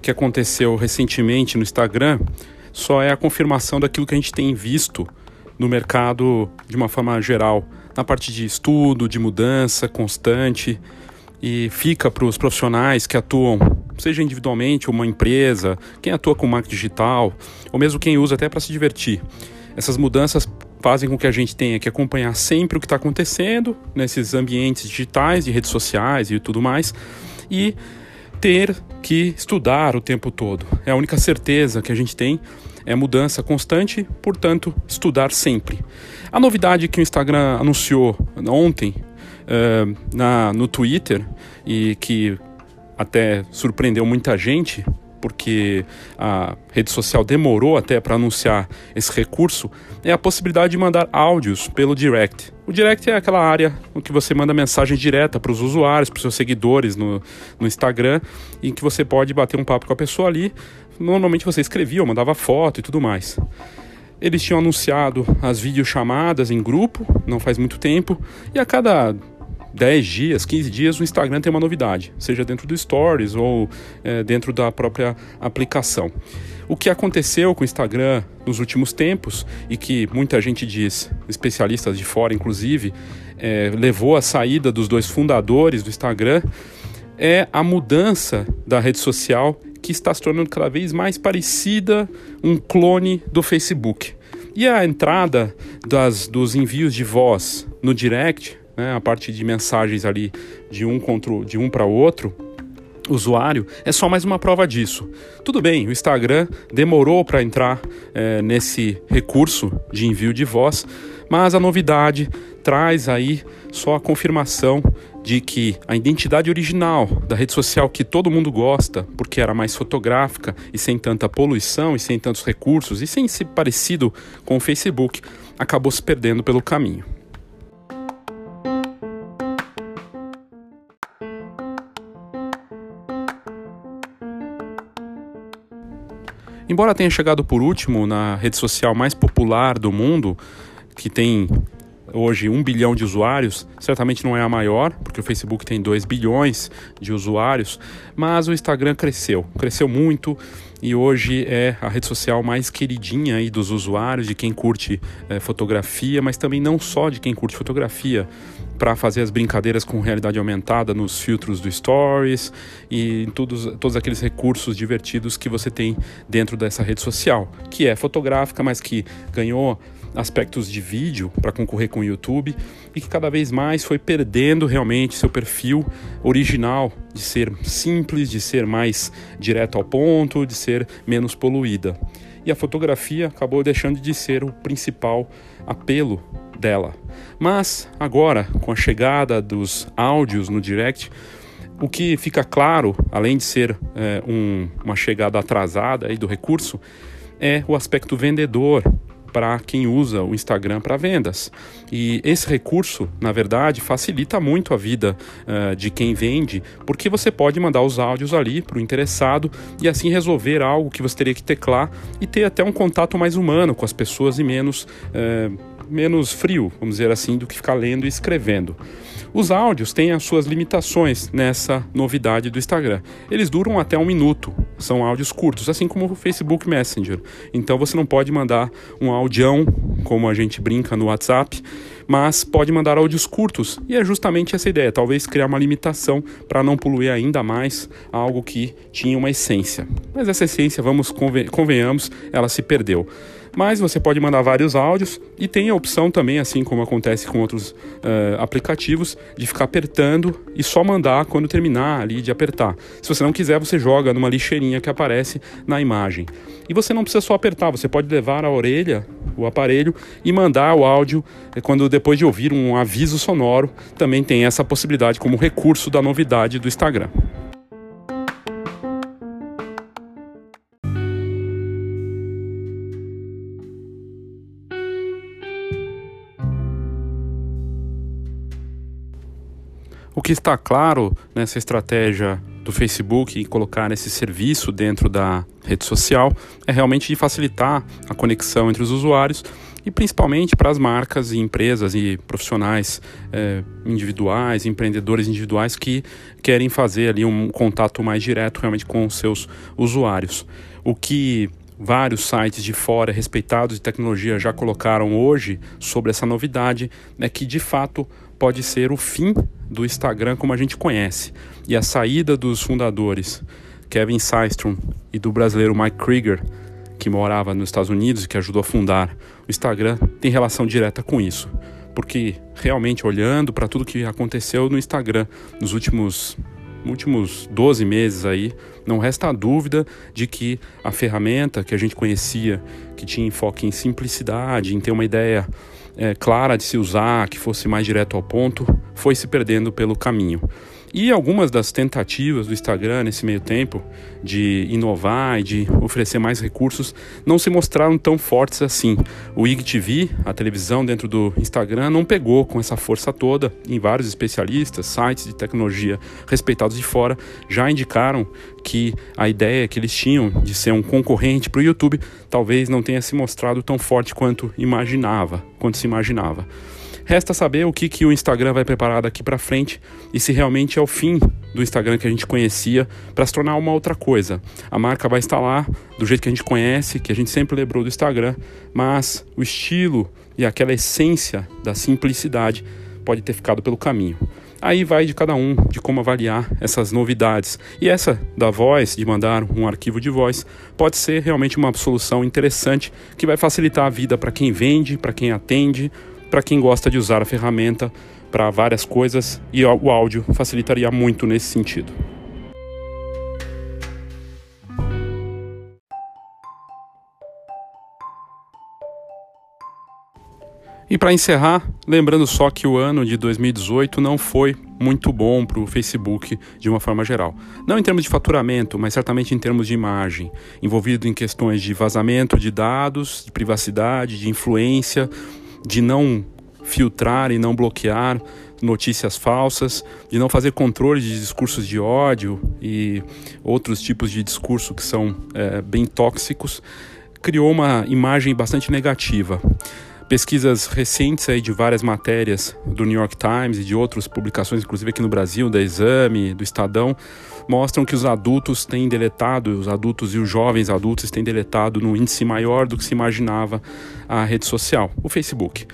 que aconteceu recentemente no Instagram só é a confirmação daquilo que a gente tem visto no mercado de uma forma geral, na parte de estudo, de mudança constante, e fica para os profissionais que atuam, seja individualmente, uma empresa, quem atua com marketing digital, ou mesmo quem usa até para se divertir. Essas mudanças fazem com que a gente tenha que acompanhar sempre o que está acontecendo nesses ambientes digitais, de redes sociais e tudo mais, e ter que estudar o tempo todo. É a única certeza que a gente tem é mudança constante, portanto, estudar sempre. A novidade que o Instagram anunciou ontem uh, na, no Twitter e que até surpreendeu muita gente porque a rede social demorou até para anunciar esse recurso, é a possibilidade de mandar áudios pelo direct. O direct é aquela área em que você manda mensagem direta para os usuários, para os seus seguidores no, no Instagram, em que você pode bater um papo com a pessoa ali. Normalmente você escrevia ou mandava foto e tudo mais. Eles tinham anunciado as videochamadas em grupo, não faz muito tempo, e a cada 10 dias, 15 dias, o Instagram tem uma novidade, seja dentro do Stories ou é, dentro da própria aplicação. O que aconteceu com o Instagram nos últimos tempos e que muita gente diz, especialistas de fora inclusive, é, levou à saída dos dois fundadores do Instagram, é a mudança da rede social que está se tornando cada vez mais parecida um clone do Facebook. E a entrada das, dos envios de voz no direct né, a parte de mensagens ali de um contra de um para outro usuário é só mais uma prova disso. Tudo bem, o Instagram demorou para entrar é, nesse recurso de envio de voz, mas a novidade traz aí só a confirmação de que a identidade original da rede social que todo mundo gosta, porque era mais fotográfica e sem tanta poluição e sem tantos recursos e sem ser parecido com o Facebook, acabou se perdendo pelo caminho. Embora tenha chegado por último na rede social mais popular do mundo, que tem hoje um bilhão de usuários, certamente não é a maior, porque o Facebook tem 2 bilhões de usuários, mas o Instagram cresceu, cresceu muito e hoje é a rede social mais queridinha aí dos usuários, de quem curte é, fotografia, mas também não só de quem curte fotografia, para fazer as brincadeiras com realidade aumentada nos filtros do Stories e em todos, todos aqueles recursos divertidos que você tem dentro dessa rede social, que é fotográfica, mas que ganhou aspectos de vídeo para concorrer com o YouTube e que cada vez mais foi perdendo realmente seu perfil original de ser simples, de ser mais direto ao ponto, de ser menos poluída. E a fotografia acabou deixando de ser o principal apelo dela. Mas agora, com a chegada dos áudios no direct, o que fica claro, além de ser é, um, uma chegada atrasada aí do recurso, é o aspecto vendedor para quem usa o Instagram para vendas. E esse recurso, na verdade, facilita muito a vida uh, de quem vende, porque você pode mandar os áudios ali para o interessado e assim resolver algo que você teria que teclar e ter até um contato mais humano com as pessoas e menos. Uh, menos frio, vamos dizer assim, do que ficar lendo e escrevendo. Os áudios têm as suas limitações nessa novidade do Instagram. Eles duram até um minuto, são áudios curtos, assim como o Facebook Messenger. Então você não pode mandar um audião, como a gente brinca no WhatsApp, mas pode mandar áudios curtos. E é justamente essa ideia, talvez criar uma limitação para não poluir ainda mais algo que tinha uma essência. Mas essa essência, vamos convenhamos, ela se perdeu mas você pode mandar vários áudios e tem a opção também, assim como acontece com outros uh, aplicativos, de ficar apertando e só mandar quando terminar ali de apertar. Se você não quiser, você joga numa lixeirinha que aparece na imagem. E você não precisa só apertar, você pode levar a orelha o aparelho e mandar o áudio eh, quando depois de ouvir um aviso sonoro, também tem essa possibilidade como recurso da novidade do Instagram. Que está claro nessa estratégia do Facebook e colocar esse serviço dentro da rede social é realmente de facilitar a conexão entre os usuários e principalmente para as marcas e empresas e profissionais é, individuais, empreendedores individuais que querem fazer ali um contato mais direto realmente com os seus usuários. O que vários sites de fora respeitados de tecnologia já colocaram hoje sobre essa novidade é que de fato pode ser o fim do Instagram como a gente conhece e a saída dos fundadores Kevin Systrom e do brasileiro Mike Krieger que morava nos Estados Unidos e que ajudou a fundar o Instagram, tem relação direta com isso. Porque realmente olhando para tudo que aconteceu no Instagram nos últimos últimos 12 meses aí, não resta dúvida de que a ferramenta que a gente conhecia, que tinha enfoque em simplicidade, em ter uma ideia é, clara de se usar, que fosse mais direto ao ponto, foi se perdendo pelo caminho. E algumas das tentativas do Instagram nesse meio tempo de inovar e de oferecer mais recursos não se mostraram tão fortes assim. O IGTV, a televisão dentro do Instagram, não pegou com essa força toda. Em vários especialistas, sites de tecnologia respeitados de fora já indicaram que a ideia que eles tinham de ser um concorrente para o YouTube talvez não tenha se mostrado tão forte quanto imaginava, quanto se imaginava. Resta saber o que, que o Instagram vai preparar daqui para frente e se realmente é o fim do Instagram que a gente conhecia para se tornar uma outra coisa. A marca vai estar lá do jeito que a gente conhece, que a gente sempre lembrou do Instagram, mas o estilo e aquela essência da simplicidade pode ter ficado pelo caminho. Aí vai de cada um, de como avaliar essas novidades. E essa da voz, de mandar um arquivo de voz, pode ser realmente uma solução interessante que vai facilitar a vida para quem vende, para quem atende, para quem gosta de usar a ferramenta para várias coisas e o áudio facilitaria muito nesse sentido. E para encerrar, lembrando só que o ano de 2018 não foi muito bom para o Facebook de uma forma geral. Não em termos de faturamento, mas certamente em termos de imagem, envolvido em questões de vazamento de dados, de privacidade, de influência, de não filtrar e não bloquear notícias falsas, de não fazer controle de discursos de ódio e outros tipos de discurso que são é, bem tóxicos, criou uma imagem bastante negativa. Pesquisas recentes aí de várias matérias do New York Times e de outras publicações, inclusive aqui no Brasil, da Exame, do Estadão, mostram que os adultos têm deletado, os adultos e os jovens adultos têm deletado no índice maior do que se imaginava a rede social, o Facebook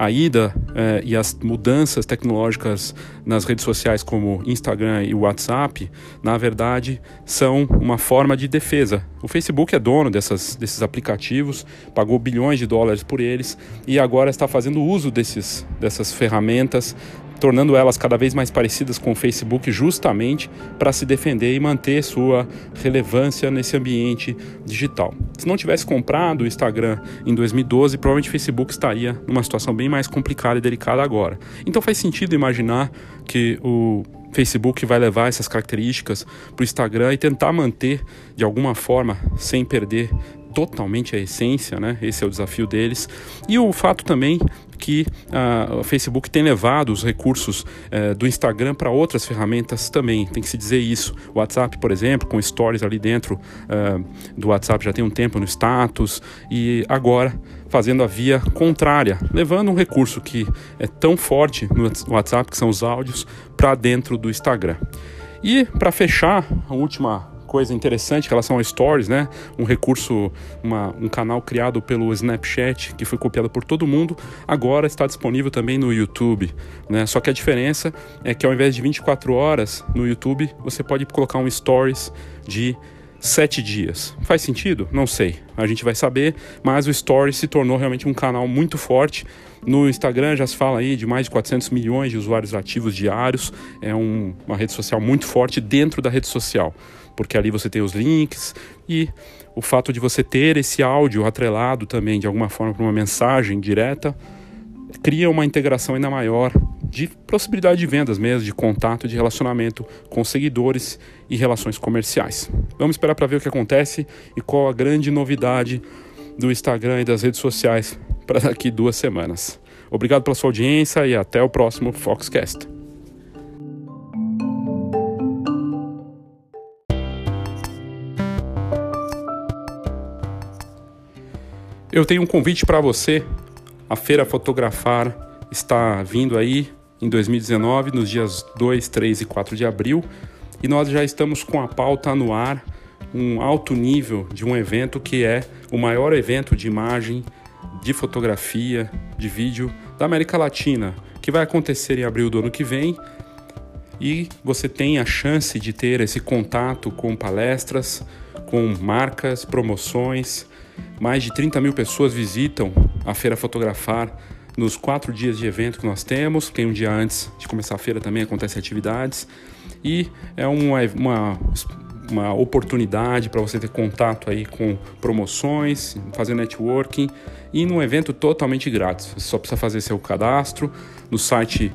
a ida eh, e as mudanças tecnológicas nas redes sociais como Instagram e WhatsApp, na verdade, são uma forma de defesa. O Facebook é dono dessas, desses aplicativos, pagou bilhões de dólares por eles e agora está fazendo uso desses, dessas ferramentas tornando elas cada vez mais parecidas com o Facebook, justamente para se defender e manter sua relevância nesse ambiente digital. Se não tivesse comprado o Instagram em 2012, provavelmente o Facebook estaria numa situação bem mais complicada e delicada agora. Então faz sentido imaginar que o Facebook vai levar essas características para o Instagram e tentar manter de alguma forma, sem perder totalmente a essência, né? Esse é o desafio deles. E o fato também que uh, o Facebook tem levado os recursos uh, do Instagram para outras ferramentas também, tem que se dizer isso. O WhatsApp, por exemplo, com stories ali dentro uh, do WhatsApp já tem um tempo no status e agora fazendo a via contrária, levando um recurso que é tão forte no WhatsApp, que são os áudios, para dentro do Instagram. E para fechar, a última coisa interessante em relação ao Stories, né? Um recurso, uma, um canal criado pelo Snapchat, que foi copiado por todo mundo, agora está disponível também no YouTube, né? Só que a diferença é que ao invés de 24 horas no YouTube, você pode colocar um Stories de sete dias. Faz sentido? Não sei. A gente vai saber, mas o Stories se tornou realmente um canal muito forte. No Instagram já se fala aí de mais de 400 milhões de usuários ativos diários. É um, uma rede social muito forte dentro da rede social porque ali você tem os links e o fato de você ter esse áudio atrelado também de alguma forma para uma mensagem direta cria uma integração ainda maior de possibilidade de vendas mesmo, de contato, de relacionamento com seguidores e relações comerciais. Vamos esperar para ver o que acontece e qual a grande novidade do Instagram e das redes sociais para daqui duas semanas. Obrigado pela sua audiência e até o próximo Foxcast. Eu tenho um convite para você. A Feira Fotografar está vindo aí em 2019, nos dias 2, 3 e 4 de abril, e nós já estamos com a pauta no ar, um alto nível de um evento que é o maior evento de imagem, de fotografia, de vídeo da América Latina, que vai acontecer em abril do ano que vem. E você tem a chance de ter esse contato com palestras, com marcas, promoções, mais de 30 mil pessoas visitam a Feira Fotografar nos quatro dias de evento que nós temos. Tem um dia antes de começar a feira também, acontecem atividades. E é uma, uma, uma oportunidade para você ter contato aí com promoções, fazer networking e num evento totalmente grátis. Você só precisa fazer seu cadastro no site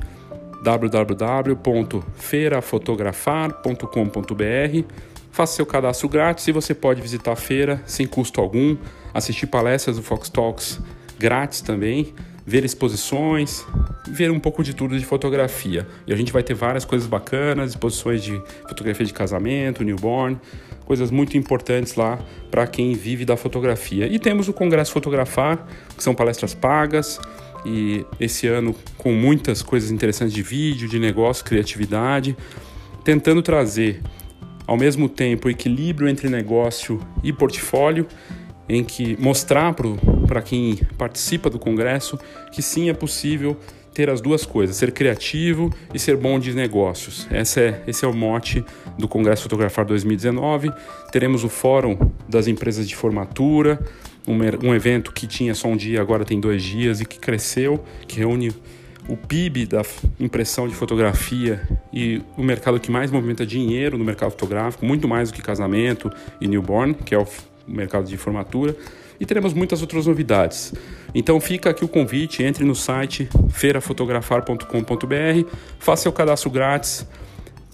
www.feirafotografar.com.br Faça seu cadastro grátis e você pode visitar a feira sem custo algum, assistir palestras do Fox Talks grátis também, ver exposições, ver um pouco de tudo de fotografia. E a gente vai ter várias coisas bacanas, exposições de fotografia de casamento, newborn, coisas muito importantes lá para quem vive da fotografia. E temos o Congresso Fotografar, que são palestras pagas, e esse ano com muitas coisas interessantes de vídeo, de negócio, criatividade, tentando trazer ao mesmo tempo equilíbrio entre negócio e portfólio, em que mostrar para quem participa do congresso que sim é possível ter as duas coisas, ser criativo e ser bom de negócios. Esse é, esse é o mote do Congresso Fotografar 2019. Teremos o Fórum das Empresas de Formatura, um, um evento que tinha só um dia, agora tem dois dias e que cresceu, que reúne o PIB da impressão de fotografia e o mercado que mais movimenta dinheiro no mercado fotográfico, muito mais do que casamento e newborn, que é o mercado de formatura. E teremos muitas outras novidades. Então fica aqui o convite, entre no site feirafotografar.com.br, faça seu cadastro grátis,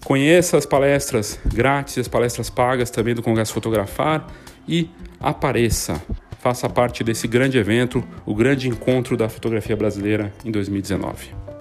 conheça as palestras grátis, as palestras pagas também do Congresso Fotografar e apareça faça parte desse grande evento, o grande encontro da fotografia brasileira em 2019.